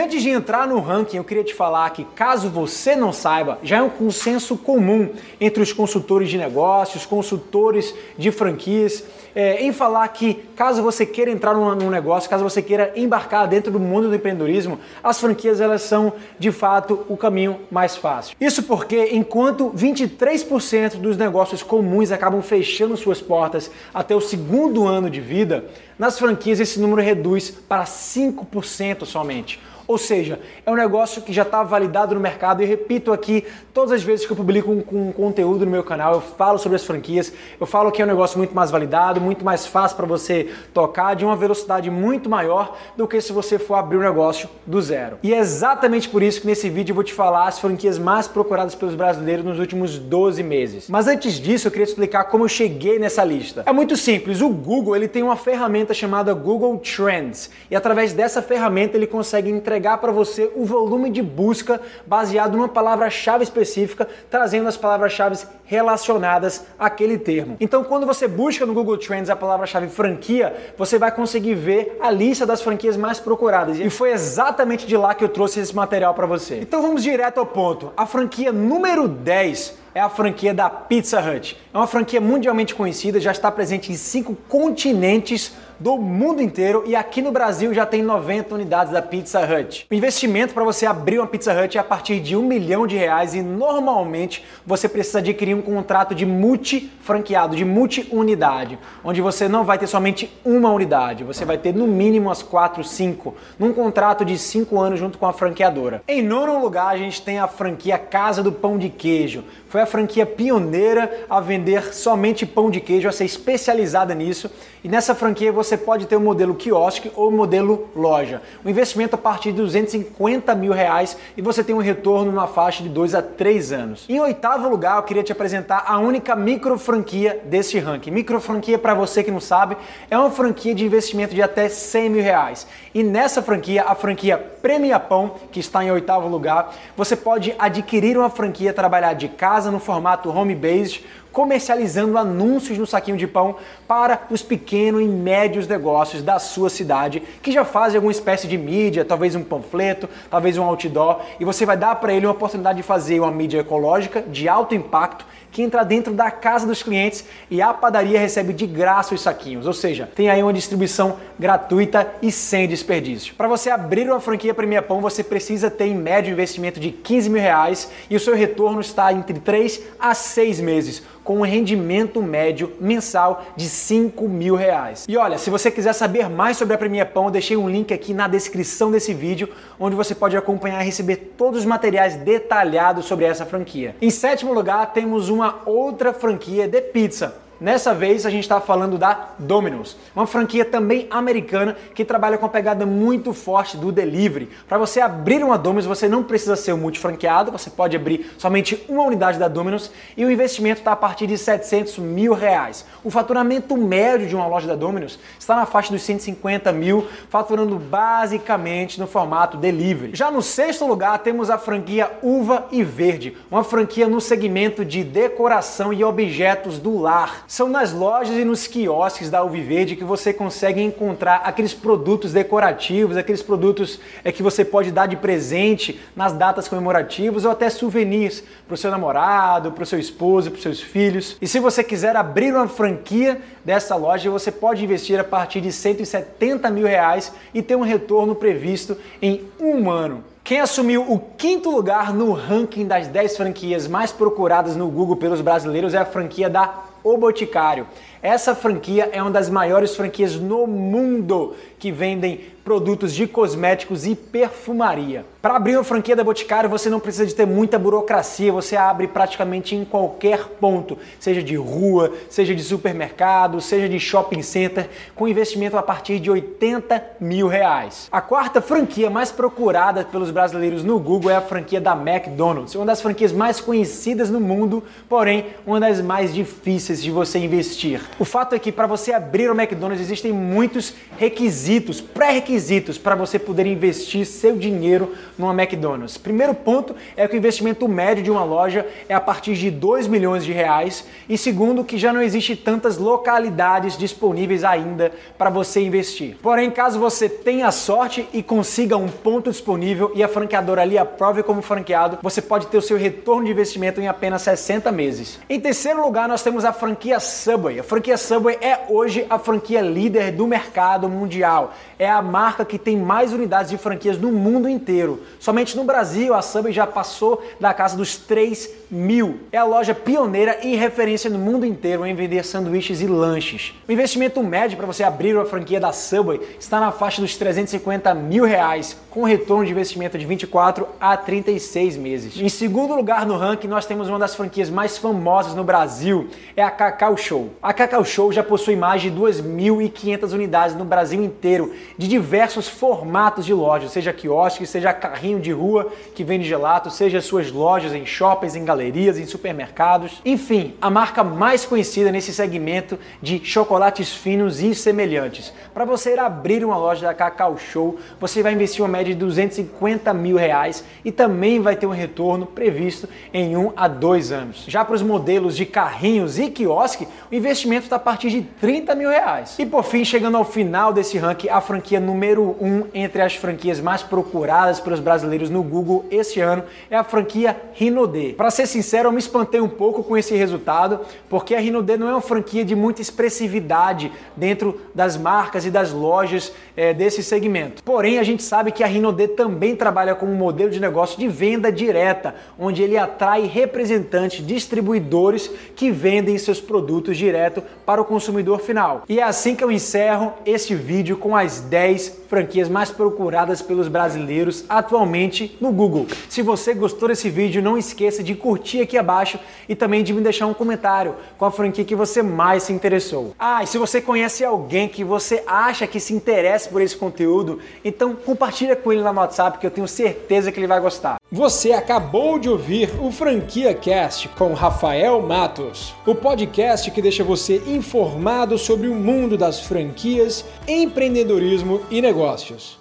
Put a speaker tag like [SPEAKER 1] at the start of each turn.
[SPEAKER 1] Antes de entrar no ranking, eu queria te falar que, caso você não saiba, já é um consenso comum entre os consultores de negócios, consultores de franquias, é, em falar que, caso você queira entrar num, negócio, caso você queira embarcar dentro do mundo do empreendedorismo, as franquias elas são, de fato, o caminho mais fácil. Isso porque, enquanto 23% dos negócios comuns acabam fechando suas portas até o segundo ano de vida, nas franquias esse número reduz para 5% somente. Ou seja, é um negócio que já está validado no mercado e repito aqui, todas as vezes que eu publico um, um, conteúdo no meu canal, eu falo sobre as franquias, eu falo que é um negócio muito mais validado, muito mais fácil para você tocar, de uma velocidade muito maior do que se você for abrir um negócio do zero. E é exatamente por isso que nesse vídeo eu vou te falar as franquias mais procuradas pelos brasileiros nos últimos 12 meses. Mas antes disso, eu queria explicar como eu cheguei nessa lista. É muito simples, o Google ele tem uma ferramenta chamada Google Trends e através dessa ferramenta ele consegue entregar entregar para você o volume de busca baseado numa palavra-chave específica, trazendo as palavras-chave relacionadas àquele termo. Então, quando você busca no Google Trends a palavra-chave franquia, você vai conseguir ver a lista das franquias mais procuradas. E foi exatamente de lá que eu trouxe esse material para você. Então, vamos direto ao ponto. A franquia número 10 é a franquia da Pizza Hut. É uma franquia mundialmente conhecida, já está presente em cinco continentes do mundo inteiro e aqui no Brasil já tem 90 unidades da Pizza Hut. O investimento para você abrir uma Pizza Hut é a partir de um milhão de reais e normalmente você precisa adquirir um contrato de multi-franqueado, de multi-unidade, onde você não vai ter somente uma unidade, você vai ter no mínimo as quatro, cinco, num contrato de cinco anos junto com a franqueadora. Em nono lugar, a gente tem a franquia Casa do Pão de Queijo. Foi a franquia pioneira a vender somente pão de queijo, a ser especializada nisso. E nessa franquia você pode ter o modelo quiosque ou o modelo loja. O investimento a partir de 250 mil reais e você tem um retorno numa faixa de 2 a 3 anos. Em oitavo lugar, eu queria te apresentar a única micro franquia desse ranking. Micro franquia, para você que não sabe, é uma franquia de investimento de até 100 mil reais. E nessa franquia, a franquia Premia Pão, que está em oitavo lugar, você pode adquirir uma franquia, trabalhar de casa no formato home-based comercializando anúncios no saquinho de pão para os pequenos e médios negócios da sua cidade que já fazem alguma espécie de mídia, talvez um panfleto, talvez um outdoor, e você vai dar para ele uma oportunidade de fazer uma mídia ecológica de alto impacto que entra dentro da casa dos clientes e a padaria recebe de graça os saquinhos, ou seja, tem aí uma distribuição gratuita e sem desperdício. Para você abrir uma franquia Premia Pão, você precisa ter em média um investimento de 15 mil reais e o seu retorno está entre 3 a 6 meses com um rendimento médio mensal de 5 mil reais. E olha, se você quiser saber mais sobre a Premia Pão, eu deixei um link aqui na descrição desse vídeo, onde você pode acompanhar e receber todos os materiais detalhados sobre essa franquia. Em sétimo lugar, temos uma outra franquia de pizza Nessa vez a gente está falando da Domino's, uma franquia também americana que trabalha com uma pegada muito forte do delivery. Para você abrir uma Domino's, você não precisa ser um multifranqueado, você pode abrir somente uma unidade da Domino's e o investimento está a partir de 700 mil reais. O faturamento médio de uma loja da Domino's está na faixa dos 150 mil, faturando basicamente no formato delivery. Já no sexto lugar temos a franquia Uva e Verde, uma franquia no segmento de decoração e objetos do lar. São nas lojas e nos quiosques da Alviverde que você consegue encontrar aqueles produtos decorativos, aqueles produtos é, que você pode dar de presente nas datas comemorativas ou até souvenirs para o seu namorado, para o seu esposo, para os seus filhos. E se você quiser abrir uma franquia dessa loja, você pode investir a partir de 170 mil reais e ter um retorno previsto em um ano. Quem assumiu o quinto lugar no ranking das 10 franquias mais procuradas no Google pelos brasileiros é a franquia da o Boticário. Essa franquia é uma das maiores franquias no mundo que vendem produtos de cosméticos e perfumaria. Para abrir uma franquia da Boticário, você não precisa de ter muita burocracia, você abre praticamente em qualquer ponto, seja de rua, seja de supermercado, seja de shopping center, com investimento a partir de 80 mil reais. A quarta franquia mais procurada pelos brasileiros no Google é a franquia da McDonald's, uma das franquias mais conhecidas no mundo, porém uma das mais difíceis de você investir. O fato é que para você abrir o McDonald's existem muitos requisitos, pré-requisitos requisitos para você poder investir seu dinheiro numa McDonald's. Primeiro ponto é que o investimento médio de uma loja é a partir de 2 milhões de reais e segundo que já não existe tantas localidades disponíveis ainda para você investir. Porém, caso você tenha sorte e consiga um ponto disponível e a franqueadora ali aprove como franqueado, você pode ter o seu retorno de investimento em apenas 60 meses. Em terceiro lugar, nós temos a franquia Subway. A franquia Subway é hoje a franquia líder do mercado mundial. É a marca que tem mais unidades de franquias no mundo inteiro. Somente no Brasil, a Subway já passou da casa dos 3 mil. É a loja pioneira e referência no mundo inteiro em vender sanduíches e lanches. O investimento médio para você abrir uma franquia da Subway está na faixa dos 350 mil reais, com retorno de investimento de 24 a 36 meses. Em segundo lugar no ranking, nós temos uma das franquias mais famosas no Brasil, é a Cacau Show. A Cacau Show já possui mais de 2.500 unidades no Brasil inteiro, de diversos formatos de lojas, seja quiosque, seja carrinho de rua que vende gelato, seja suas lojas em shoppings, em galerias, em supermercados. Enfim, a marca mais conhecida nesse segmento de chocolates finos e semelhantes. Para você ir abrir uma loja da Cacau Show, você vai investir uma média de 250 mil reais e também vai ter um retorno previsto em um a dois anos. Já para os modelos de carrinhos e quiosque, o investimento está a partir de 30 mil reais. E por fim, chegando ao final desse ranking, a franquia número um entre as franquias mais procuradas pelos brasileiros no Google esse ano é a franquia Rinode. Para ser sincero, eu me espantei um pouco com esse resultado, porque a Rinode não é uma franquia de muita expressividade dentro das marcas e das lojas é, desse segmento. Porém, a gente sabe que a Rinode também trabalha com um modelo de negócio de venda direta, onde ele atrai representantes, distribuidores que vendem seus produtos direto para o consumidor final. E é assim que eu encerro este vídeo com as 10 franquias mais procuradas pelos brasileiros atualmente no Google. Se você gostou desse vídeo, não esqueça de curtir aqui abaixo e também de me deixar um comentário com a franquia que você mais se interessou. Ah, e se você conhece alguém que você acha que se interessa por esse conteúdo, então compartilha com ele lá no WhatsApp que eu tenho certeza que ele vai gostar.
[SPEAKER 2] Você acabou de ouvir o Franquia Cast com Rafael Matos, o podcast que deixa você informado sobre o mundo das franquias, empreendedorismo e negócios.